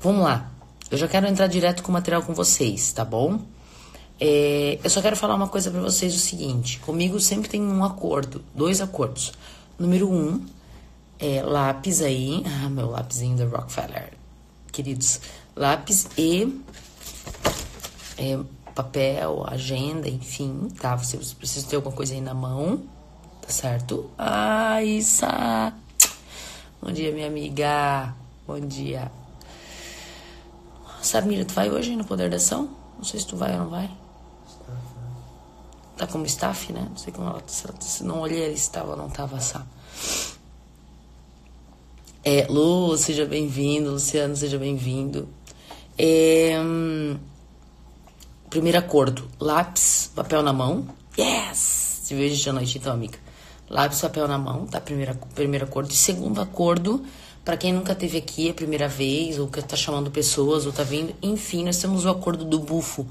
Vamos lá. Eu já quero entrar direto com o material com vocês, tá bom? É, eu só quero falar uma coisa para vocês: o seguinte. Comigo sempre tem um acordo, dois acordos. Número um, é lápis aí. Ah, meu lápisinho da Rockefeller. Queridos, lápis e é, papel, agenda, enfim, tá? Você precisa ter alguma coisa aí na mão, tá certo? Ah, Issa! Bom dia, minha amiga. Bom dia. Samira, tu vai hoje no Poder da Ação? Não sei se tu vai ou não vai. Tá como staff, né? Não sei como ela. Se não olhei se estava ou não estava, sabe? É, Lu, seja bem-vindo. Luciano, seja bem-vindo. É, hum, primeiro acordo: lápis, papel na mão. Yes! Te vejo de noite, então, amiga. Lápis, papel na mão, tá? Primeiro, primeiro acordo. E segundo acordo, para quem nunca teve aqui a primeira vez, ou que tá chamando pessoas, ou tá vindo, enfim, nós temos o acordo do bufo.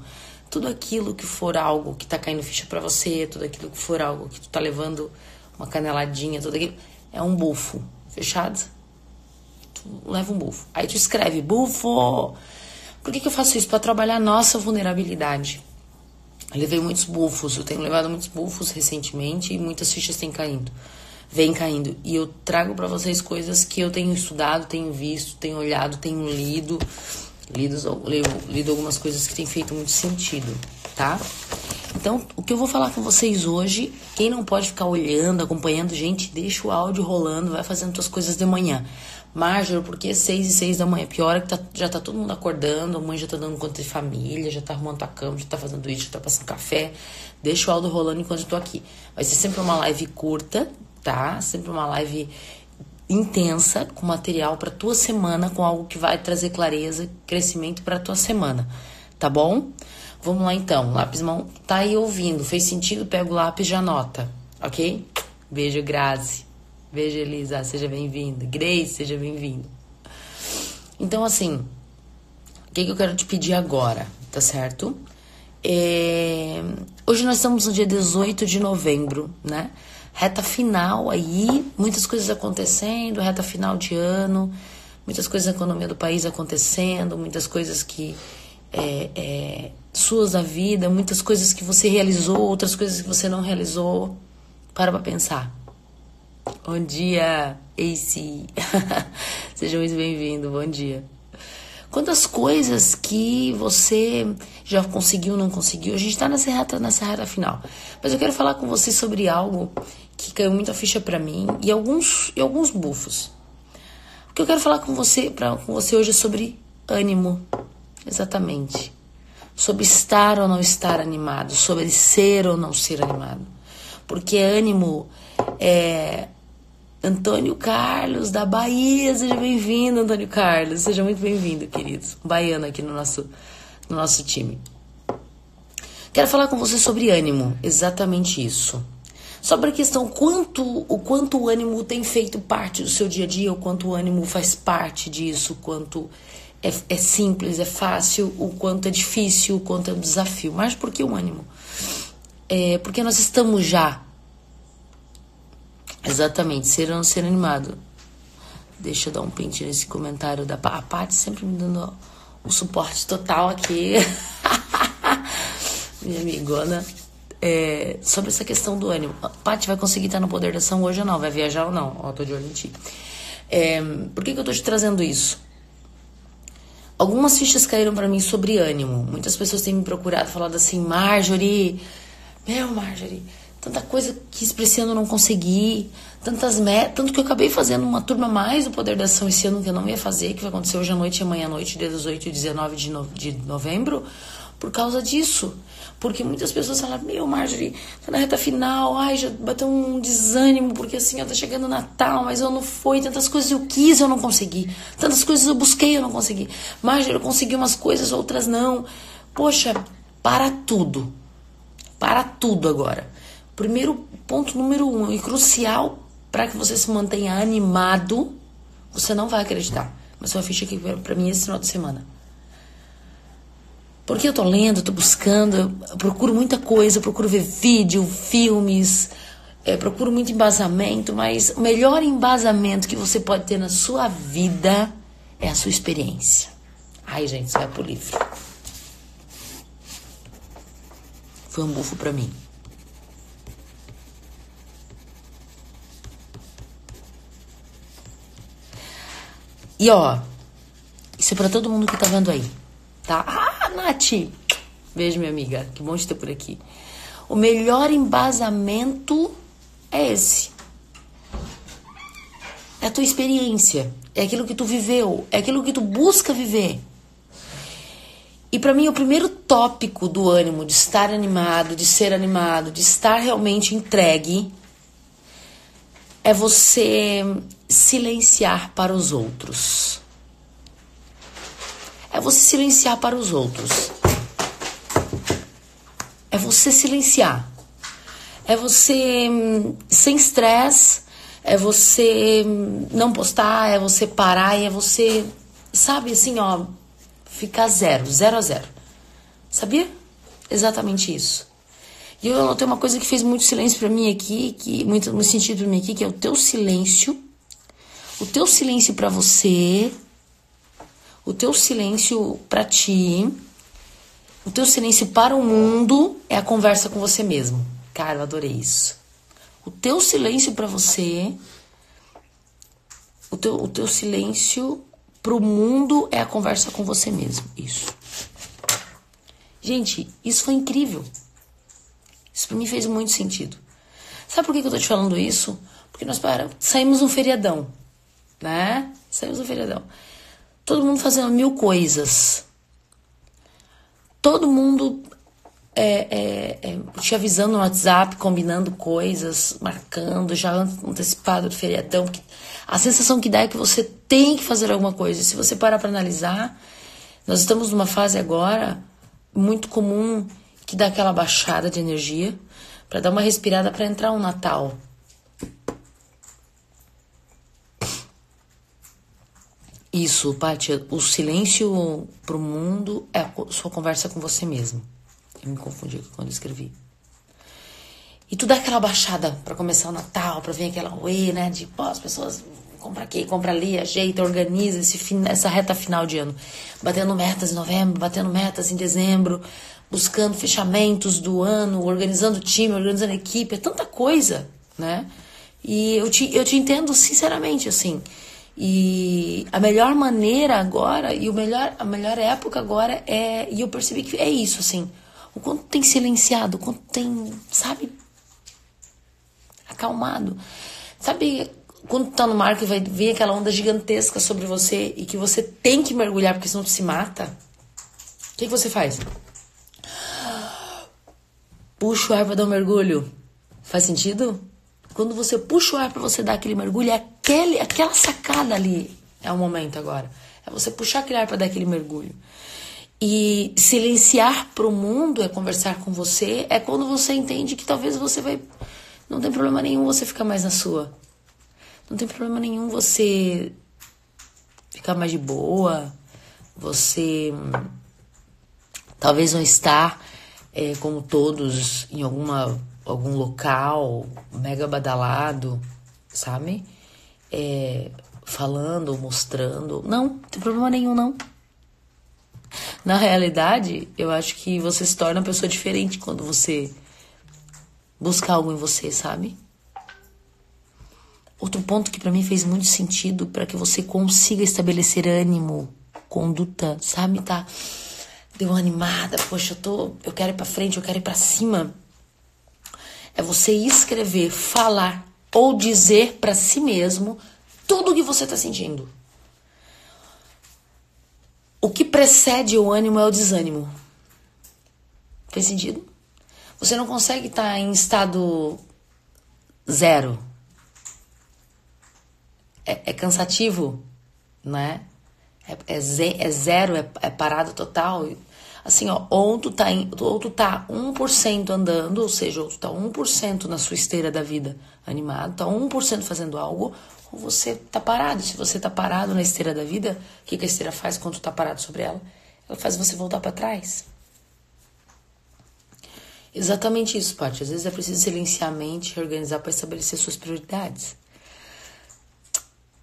Tudo aquilo que for algo que tá caindo ficha para você, tudo aquilo que for algo que tu tá levando uma caneladinha, tudo aquilo, é um bufo. Fechado? Tu leva um bufo. Aí tu escreve, bufo! Por que, que eu faço isso? Para trabalhar a nossa vulnerabilidade. Eu levei muitos bufos, eu tenho levado muitos bufos recentemente e muitas fichas têm caindo, vêm caindo. E eu trago para vocês coisas que eu tenho estudado, tenho visto, tenho olhado, tenho lido, lido, lido algumas coisas que têm feito muito sentido, tá? Então, o que eu vou falar com vocês hoje, quem não pode ficar olhando, acompanhando, gente, deixa o áudio rolando, vai fazendo suas coisas de manhã. Márcio, por que seis e seis da manhã? Pior é que tá, já tá todo mundo acordando, a mãe já tá dando conta de família, já tá arrumando a cama, já tá fazendo isso, já tá passando café. Deixa o áudio rolando enquanto eu tô aqui. Vai ser sempre uma live curta, tá? Sempre uma live intensa, com material para tua semana, com algo que vai trazer clareza, crescimento para tua semana, tá bom? Vamos lá então. Lápis mão tá aí ouvindo, fez sentido? Pega o lápis e já anota, ok? Beijo, Grazi. Beijo, Elisa, seja bem-vinda. Grace, seja bem-vindo. Então, assim, o que, que, eu quero te pedir agora, tá certo? É... Hoje nós estamos no dia 18 de novembro, né? Reta final aí, muitas coisas acontecendo, reta final de ano, muitas coisas na economia do país acontecendo, muitas coisas que. É, é, suas da vida, muitas coisas que você realizou, outras coisas que você não realizou. Para pra pensar. Bom dia, AC. Seja muito bem-vindo, bom dia. Quantas coisas que você já conseguiu, não conseguiu? A gente está nessa reta, nessa reta final. Mas eu quero falar com você sobre algo que caiu muita ficha para mim e alguns, e alguns bufos. O que eu quero falar com você, pra, com você hoje é sobre ânimo. Exatamente. Sobre estar ou não estar animado. Sobre ser ou não ser animado. Porque ânimo é Antônio Carlos, da Bahia. Seja bem-vindo, Antônio Carlos. Seja muito bem-vindo, queridos. Baiano aqui no nosso, no nosso time. Quero falar com você sobre ânimo, exatamente isso. Sobre a questão quanto, o quanto o ânimo tem feito parte do seu dia a dia, o quanto o ânimo faz parte disso, o quanto é, é simples, é fácil, o quanto é difícil, o quanto é um desafio. Mas por que o ânimo? É porque nós estamos já Exatamente, ser ou não ser animado. Deixa eu dar um pente nesse comentário da a Paty, sempre me dando o suporte total aqui. Minha amigona. É, sobre essa questão do ânimo. Paty vai conseguir estar no poder da ação hoje ou não? Vai viajar ou não? Ó, tô de olho em ti. É, por que, que eu tô te trazendo isso? Algumas fichas caíram para mim sobre ânimo. Muitas pessoas têm me procurado falando assim, Marjorie, meu Marjorie, tanta coisa que esse eu não consegui, tantas metas, tanto que eu acabei fazendo uma turma mais do Poder da Ação esse ano que eu não ia fazer, que vai acontecer hoje à noite e amanhã à noite, dia 18 e 19 de, no, de novembro, por causa disso. Porque muitas pessoas falam, meu, Marjorie, tá na reta final, ai, já bateu um desânimo, porque assim, ó, tá chegando o Natal, mas eu não fui, tantas coisas eu quis, eu não consegui, tantas coisas eu busquei, eu não consegui. Marjorie, eu consegui umas coisas, outras não. Poxa, para tudo. Para tudo agora. Primeiro ponto número um e crucial para que você se mantenha animado, você não vai acreditar. Mas sua ficha aqui para mim esse final de semana. Porque eu tô lendo, tô buscando, procuro muita coisa, procuro ver vídeo, filmes, é, procuro muito embasamento, mas o melhor embasamento que você pode ter na sua vida é a sua experiência. Ai, gente, vai pro livro. Foi um bufo pra mim. E ó, isso é pra todo mundo que tá vendo aí, tá? Ah, Nath! Beijo, minha amiga. Que bom de ter por aqui. O melhor embasamento é esse. É a tua experiência. É aquilo que tu viveu. É aquilo que tu busca viver. E para mim, o primeiro tópico do ânimo, de estar animado, de ser animado, de estar realmente entregue, é você silenciar para os outros. É você silenciar para os outros. É você silenciar. É você hum, sem estresse, é você hum, não postar, é você parar é você, sabe assim, ó, ficar zero, zero a zero. Sabia? Exatamente isso. E eu notei uma coisa que fez muito silêncio para mim aqui, que muito, muito sentido para mim aqui, que é o teu silêncio. O teu silêncio para você, o teu silêncio para ti, o teu silêncio para o mundo é a conversa com você mesmo. Cara, eu adorei isso. O teu silêncio para você, o teu, o teu silêncio pro mundo é a conversa com você mesmo. Isso. Gente, isso foi incrível. Isso para mim fez muito sentido. Sabe por que, eu tô te falando isso? Porque nós para, saímos um feriadão, né? Saímos um feriadão. Todo mundo fazendo mil coisas. Todo mundo é, é, é, te avisando no WhatsApp, combinando coisas, marcando, já antecipado do feriadão. A sensação que dá é que você tem que fazer alguma coisa. Se você parar para analisar, nós estamos numa fase agora muito comum que dá aquela baixada de energia para dar uma respirada para entrar um Natal. Isso, Paty, o silêncio pro mundo é a sua conversa com você mesmo. Eu me confundi quando escrevi. E tu dá aquela baixada para começar o Natal, para vir aquela uê, né? De, pô, as pessoas compra aqui, compra ali, ajeita, organiza esse, essa reta final de ano. Batendo metas em novembro, batendo metas em dezembro, buscando fechamentos do ano, organizando time, organizando equipe, é tanta coisa, né? E eu te, eu te entendo sinceramente, assim. E a melhor maneira agora, e o melhor, a melhor época agora é. E eu percebi que é isso, assim. O quanto tem silenciado, o quanto tem, sabe, acalmado. Sabe quando tá no mar que vai vir aquela onda gigantesca sobre você e que você tem que mergulhar porque senão tu se mata? O que, que você faz? Puxa o ar pra dar um mergulho. Faz sentido? Quando você puxa o ar para você dar aquele mergulho, é aquele, aquela sacada ali é o momento agora. É você puxar aquele ar para dar aquele mergulho. E silenciar para o mundo é conversar com você, é quando você entende que talvez você vai. Não tem problema nenhum você ficar mais na sua. Não tem problema nenhum você ficar mais de boa, você talvez não estar é, como todos em alguma algum local mega badalado, sabe? É, falando, mostrando. Não, não tem problema nenhum, não. Na realidade, eu acho que você se torna uma pessoa diferente quando você busca algo em você, sabe? Outro ponto que para mim fez muito sentido para que você consiga estabelecer ânimo, conduta, sabe? Tá deu uma animada, poxa, eu tô, eu quero ir para frente, eu quero ir para cima. É você escrever, falar ou dizer para si mesmo tudo o que você está sentindo. O que precede o ânimo é o desânimo. Fez sentido? Você não consegue estar tá em estado zero. É, é cansativo, né? É, é, é zero, é, é, parado total. Assim, ó, ou tu tá, em, ou tu tá 1% andando, ou seja, ou tu tá 1% na sua esteira da vida animado, tá 1% fazendo algo, ou você tá parado. Se você tá parado na esteira da vida, o que, que a esteira faz quando tu tá parado sobre ela? Ela faz você voltar para trás. Exatamente isso, Paty. Às vezes é preciso silenciar a mente e organizar para estabelecer suas prioridades.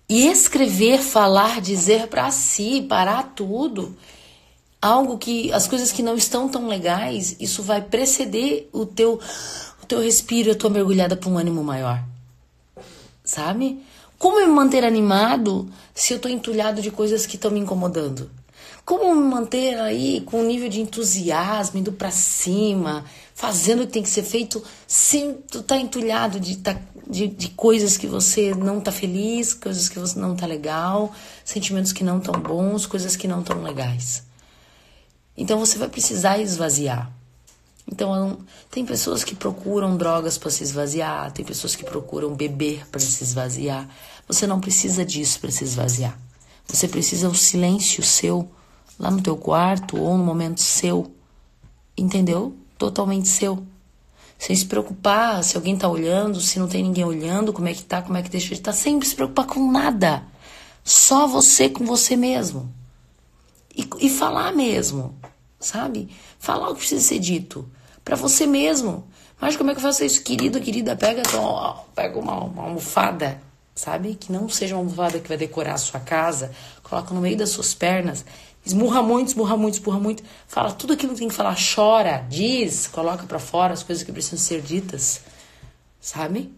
E escrever, falar, dizer para si, parar tudo algo que as coisas que não estão tão legais, isso vai preceder o teu o teu respiro, a tua mergulhada para um ânimo maior. Sabe? Como me manter animado se eu tô entulhado de coisas que estão me incomodando? Como me manter aí com um nível de entusiasmo, indo para cima, fazendo o que tem que ser feito, sem tu tá entulhado de, tá, de, de coisas que você não tá feliz, coisas que você não tá legal, sentimentos que não tão bons, coisas que não tão legais. Então você vai precisar esvaziar. Então, tem pessoas que procuram drogas para se esvaziar, tem pessoas que procuram beber para se esvaziar. Você não precisa disso para se esvaziar. Você precisa o silêncio seu lá no teu quarto ou no momento seu. Entendeu? Totalmente seu. Sem se preocupar se alguém tá olhando, se não tem ninguém olhando, como é que tá, como é que deixa de estar, tá, sem se preocupar com nada. Só você com você mesmo. E, e falar mesmo sabe? Falar o que precisa ser dito para você mesmo. Mas como é que eu faço isso? Querido, querida, pega, pega uma, uma almofada, sabe? Que não seja uma almofada que vai decorar a sua casa, coloca no meio das suas pernas, esmurra muito, esmurra muito, esmurra muito, fala tudo aquilo que tem que falar, chora, diz, coloca para fora as coisas que precisam ser ditas, sabe?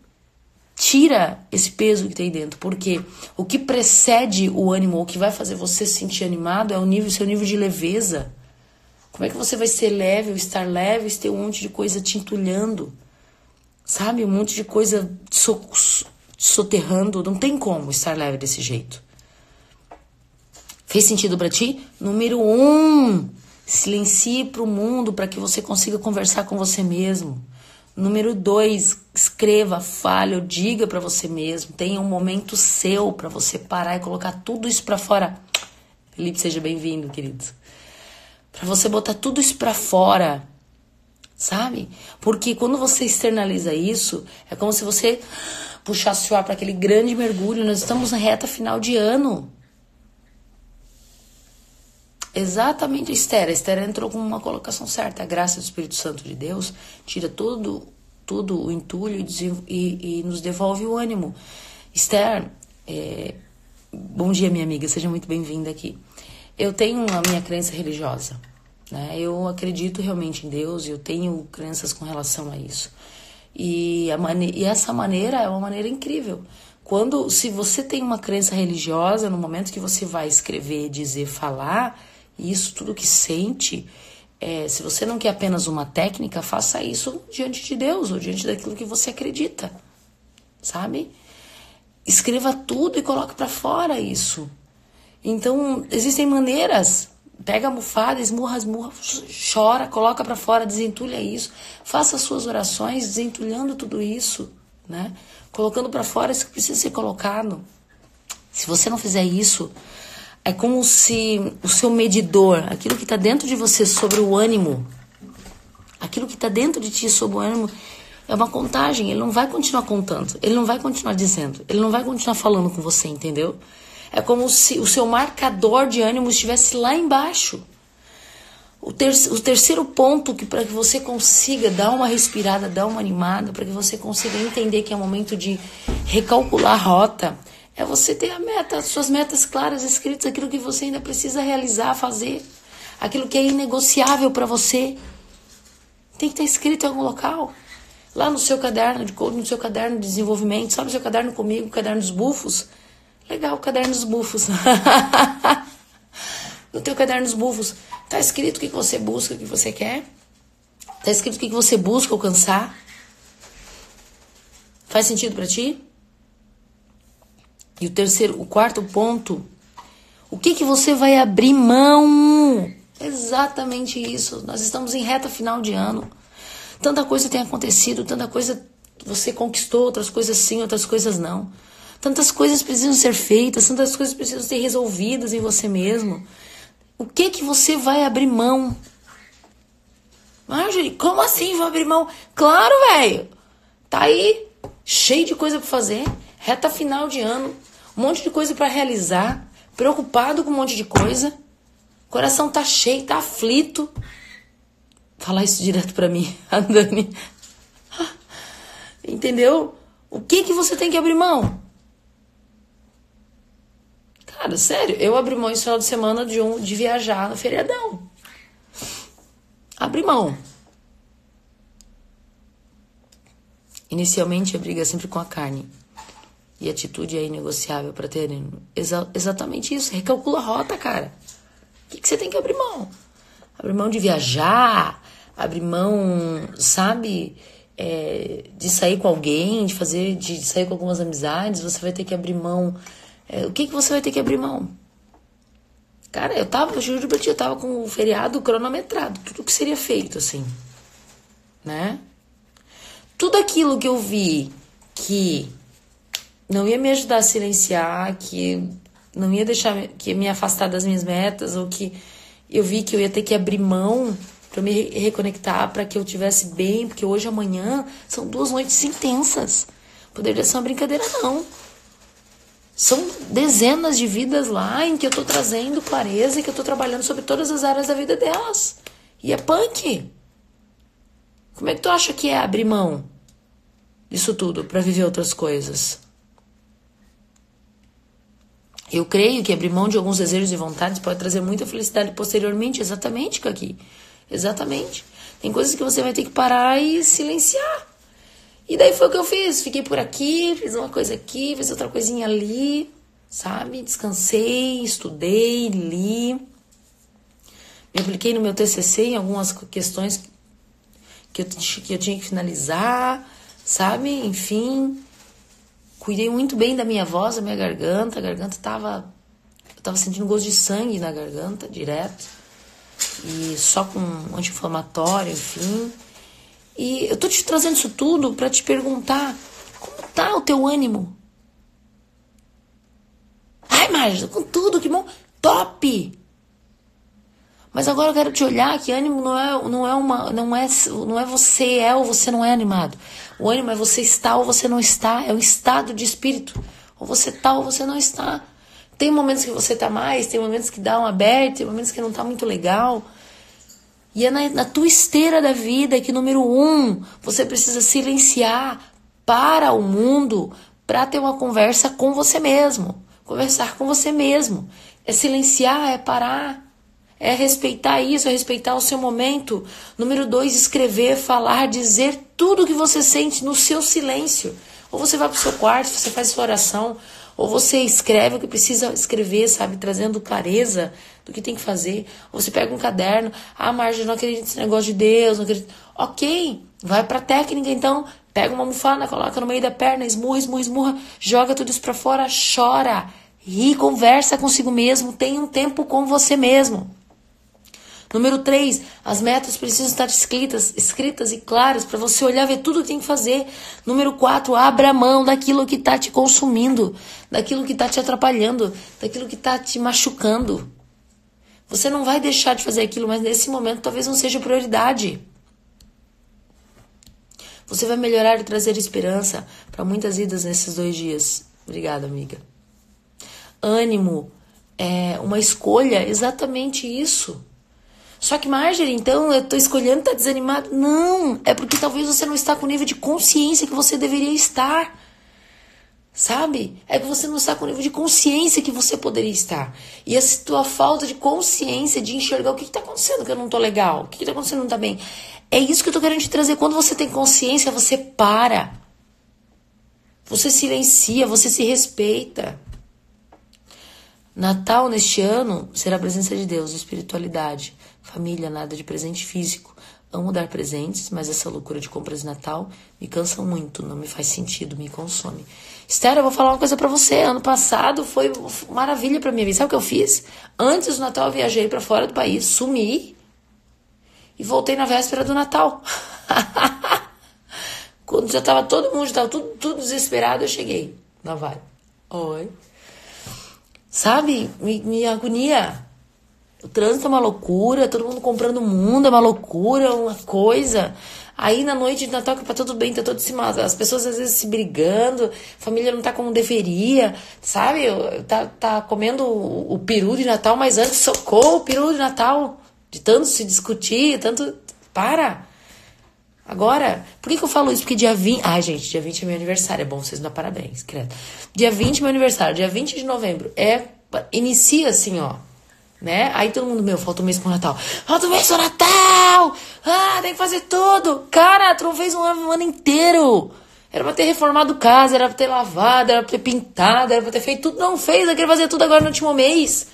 Tira esse peso que tem dentro, porque o que precede o ânimo, o que vai fazer você se sentir animado é o nível, seu nível de leveza. Como é que você vai ser leve ou estar leve e ter um monte de coisa te entulhando? Sabe? Um monte de coisa so soterrando. Não tem como estar leve desse jeito. Fez sentido para ti? Número um, silencie para o mundo para que você consiga conversar com você mesmo. Número dois, escreva, fale ou diga para você mesmo. Tenha um momento seu para você parar e colocar tudo isso para fora. Felipe, seja bem-vindo, querido para você botar tudo isso para fora, sabe? Porque quando você externaliza isso, é como se você puxasse o ar para aquele grande mergulho. Nós estamos na reta final de ano. Exatamente, Esther. A Esther entrou com uma colocação certa. A graça do Espírito Santo de Deus tira todo, todo o entulho e, e, nos devolve o ânimo. Esther, é... bom dia, minha amiga. Seja muito bem-vinda aqui. Eu tenho a minha crença religiosa. Né? Eu acredito realmente em Deus e eu tenho crenças com relação a isso. E, a mane e essa maneira é uma maneira incrível. Quando, se você tem uma crença religiosa, no momento que você vai escrever, dizer, falar, isso tudo que sente, é, se você não quer apenas uma técnica, faça isso diante de Deus ou diante daquilo que você acredita, sabe? Escreva tudo e coloque para fora isso. Então, existem maneiras. Pega a almofada, esmurra, esmurra, chora, coloca para fora, desentulha isso. Faça suas orações desentulhando tudo isso, né? Colocando para fora isso que precisa ser colocado. Se você não fizer isso, é como se o seu medidor, aquilo que está dentro de você sobre o ânimo, aquilo que está dentro de ti sobre o ânimo, é uma contagem. Ele não vai continuar contando, ele não vai continuar dizendo, ele não vai continuar falando com você, entendeu? É como se o seu marcador de ânimo estivesse lá embaixo. O, ter o terceiro ponto que para que você consiga dar uma respirada, dar uma animada, para que você consiga entender que é momento de recalcular a rota, é você ter a meta, as suas metas claras escritas, aquilo que você ainda precisa realizar, fazer, aquilo que é inegociável para você. Tem que estar escrito em algum local. Lá no seu caderno de no seu caderno de desenvolvimento, sabe o seu caderno comigo, o caderno dos bufos? Legal, cadernos bufos. no teu cadernos bufos, tá escrito o que você busca, o que você quer? Tá escrito o que você busca alcançar? Faz sentido para ti? E o terceiro, o quarto ponto, o que que você vai abrir mão? Exatamente isso. Nós estamos em reta final de ano. Tanta coisa tem acontecido, tanta coisa você conquistou, outras coisas sim, outras coisas não. Tantas coisas precisam ser feitas, tantas coisas precisam ser resolvidas em você mesmo. O que que você vai abrir mão? Marjorie, como assim vou abrir mão? Claro, velho. Tá aí, cheio de coisa para fazer, reta final de ano, um monte de coisa para realizar, preocupado com um monte de coisa. Coração tá cheio, tá aflito. Falar isso direto para mim, a Dani. Entendeu? O que que você tem que abrir mão? Cara, sério, eu abri mão esse final de semana de, um, de viajar no feriadão. abre mão. Inicialmente a briga é sempre com a carne. E atitude é inegociável para ter exa exatamente isso. Recalcula a rota, cara. O que, que você tem que abrir mão? Abrir mão de viajar, abrir mão, sabe, é, de sair com alguém, de fazer, de sair com algumas amizades. Você vai ter que abrir mão. É, o que, que você vai ter que abrir mão? Cara, eu tava, juro pra ti, eu tava com o feriado cronometrado, tudo que seria feito, assim. Né? Tudo aquilo que eu vi que não ia me ajudar a silenciar, que não ia deixar que ia me afastar das minhas metas, ou que eu vi que eu ia ter que abrir mão para me reconectar, para que eu tivesse bem, porque hoje amanhã são duas noites intensas. Poderia ser uma brincadeira, não. São dezenas de vidas lá em que eu tô trazendo clareza e que eu tô trabalhando sobre todas as áreas da vida delas. E é punk. Como é que tu acha que é abrir mão disso tudo para viver outras coisas? Eu creio que abrir mão de alguns desejos e vontades pode trazer muita felicidade posteriormente, exatamente, Kaki. Exatamente. Tem coisas que você vai ter que parar e silenciar. E daí foi o que eu fiz. Fiquei por aqui, fiz uma coisa aqui, fiz outra coisinha ali, sabe? Descansei, estudei, li. Me apliquei no meu TCC em algumas questões que eu, que eu tinha que finalizar, sabe? Enfim, Cuidei muito bem da minha voz, da minha garganta. A garganta tava. Eu tava sentindo gosto de sangue na garganta, direto. E só com anti-inflamatório, enfim. E eu tô te trazendo isso tudo para te perguntar: como tá o teu ânimo? Ai, Marja, com tudo, que bom. Top! Mas agora eu quero te olhar que ânimo não é, não é uma, não é, não é você é ou você não é animado. O ânimo é você está ou você não está, é um estado de espírito. Ou você está ou você não está. Tem momentos que você está mais, tem momentos que dá um aberto, tem momentos que não está muito legal. E é na, na tua esteira da vida que, número um, você precisa silenciar para o mundo para ter uma conversa com você mesmo. Conversar com você mesmo. É silenciar, é parar é respeitar isso, é respeitar o seu momento. Número dois, escrever, falar, dizer tudo o que você sente no seu silêncio. Ou você vai para o seu quarto, você faz sua oração, ou você escreve o que precisa escrever, sabe? Trazendo clareza do que tem que fazer. Ou você pega um caderno, ah, Marja, não acredito nesse negócio de Deus, não acredito. Ok, vai para a técnica então. Pega uma almofada, coloca no meio da perna, esmurra, esmurra, esmurra, joga tudo isso para fora, chora, ri, conversa consigo mesmo, tem um tempo com você mesmo. Número 3, as metas precisam estar escritas, escritas e claras para você olhar ver tudo que tem que fazer. Número 4, abra mão daquilo que está te consumindo, daquilo que está te atrapalhando, daquilo que está te machucando. Você não vai deixar de fazer aquilo, mas nesse momento talvez não seja prioridade. Você vai melhorar e trazer esperança para muitas vidas nesses dois dias. Obrigada, amiga. Ânimo é uma escolha, exatamente isso. Só que, Marjorie, então eu tô escolhendo tá desanimado. Não, é porque talvez você não está com o nível de consciência que você deveria estar. Sabe? É que você não está com o nível de consciência que você poderia estar. E essa tua falta de consciência de enxergar o que está acontecendo que eu não tô legal, o que está acontecendo não tá bem. É isso que eu tô querendo te trazer. Quando você tem consciência, você para. Você silencia, você se respeita. Natal neste ano será a presença de Deus, espiritualidade. Família, nada de presente físico. Amo dar presentes, mas essa loucura de compras de Natal me cansa muito, não me faz sentido, me consome. Esther, eu vou falar uma coisa para você. Ano passado foi maravilha para vida. Sabe o que eu fiz? Antes do Natal eu viajei para fora do país, sumi e voltei na véspera do Natal. Quando já tava todo mundo, já tava tudo, tudo desesperado, eu cheguei. Não vai. Oi. Sabe? Me, me agonia. O trânsito é uma loucura, todo mundo comprando mundo é uma loucura, uma coisa. Aí na noite de Natal, que tá tudo bem, tá tudo se As pessoas às vezes se brigando, a família não tá como deveria, sabe? Tá, tá comendo o, o peru de Natal, mas antes socou o peru de Natal. De tanto se discutir, tanto. Para! Agora, por que, que eu falo isso? Porque dia 20. Ai, gente, dia 20 é meu aniversário. É bom vocês dar parabéns, credo. Dia 20 é meu aniversário, dia 20 de novembro. É. Inicia assim, ó né? Aí todo mundo, meu, falta um mês pro Natal. Falta um mês pro Natal! Ah, tem que fazer tudo! Cara, tu não fez um ano, inteiro! Era pra ter reformado casa, era pra ter lavado, era pra ter pintado, era pra ter feito tudo. Não fez, eu queria fazer tudo agora no último mês.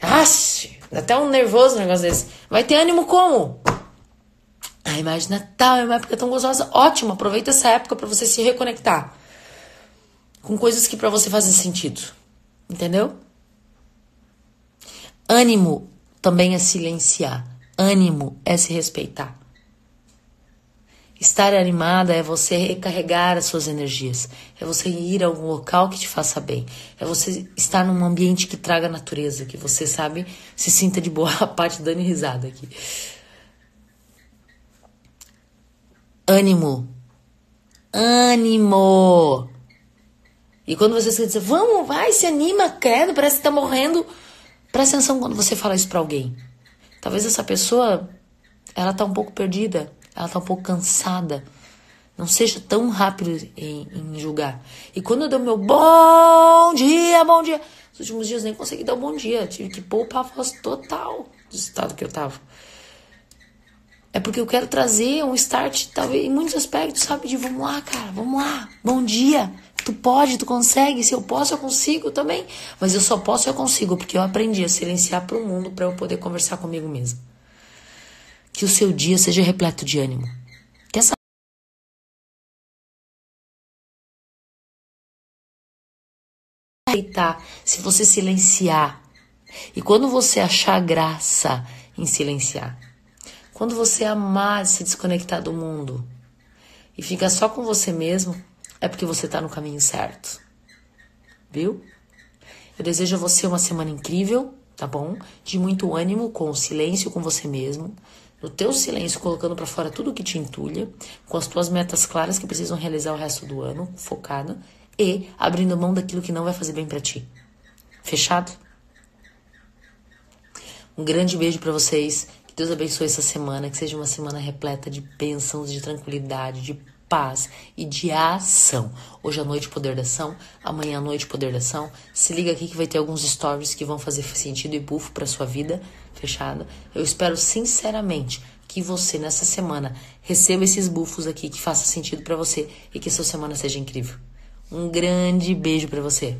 Ache, até um nervoso um negócio desse. Vai ter ânimo como? A imagem de Natal é uma época tão gostosa. Ótimo, aproveita essa época para você se reconectar com coisas que para você fazem sentido. Entendeu? Ânimo também é silenciar. Ânimo é se respeitar. Estar animada é você recarregar as suas energias, é você ir a algum local que te faça bem, é você estar num ambiente que traga natureza, que você sabe se sinta de boa a parte dando risada aqui. Ânimo. Ânimo. E quando você dizer, vamos, vai, se anima, credo, parece que tá morrendo. Presta atenção quando você fala isso para alguém. Talvez essa pessoa, ela tá um pouco perdida ela tá um pouco cansada. Não seja tão rápido em, em julgar. E quando eu dou meu bom dia, bom dia. Nos últimos dias nem consegui dar um bom dia. Tive que poupar a voz total do estado que eu tava. É porque eu quero trazer um start, talvez, em muitos aspectos, sabe? De vamos lá, cara, vamos lá. Bom dia. Tu pode, tu consegue. Se eu posso, eu consigo também. Mas eu só posso, eu consigo, porque eu aprendi a silenciar pro mundo para eu poder conversar comigo mesmo. Que o seu dia seja repleto de ânimo. Que essa aceitar se você silenciar. E quando você achar graça em silenciar. Quando você amar se desconectar do mundo e ficar só com você mesmo, é porque você está no caminho certo. Viu? Eu desejo a você uma semana incrível, tá bom? De muito ânimo, com silêncio com você mesmo no teu silêncio, colocando para fora tudo que te entulha, com as tuas metas claras que precisam realizar o resto do ano, focado, e abrindo mão daquilo que não vai fazer bem para ti. Fechado? Um grande beijo para vocês. Que Deus abençoe essa semana, que seja uma semana repleta de bênçãos, de tranquilidade, de paz e de ação. Hoje à noite, poder da ação. Amanhã à noite, poder da ação. Se liga aqui que vai ter alguns stories que vão fazer sentido e buffo para sua vida. Fechada? Eu espero sinceramente que você nessa semana receba esses buffos aqui que faça sentido para você e que sua semana seja incrível. Um grande beijo para você.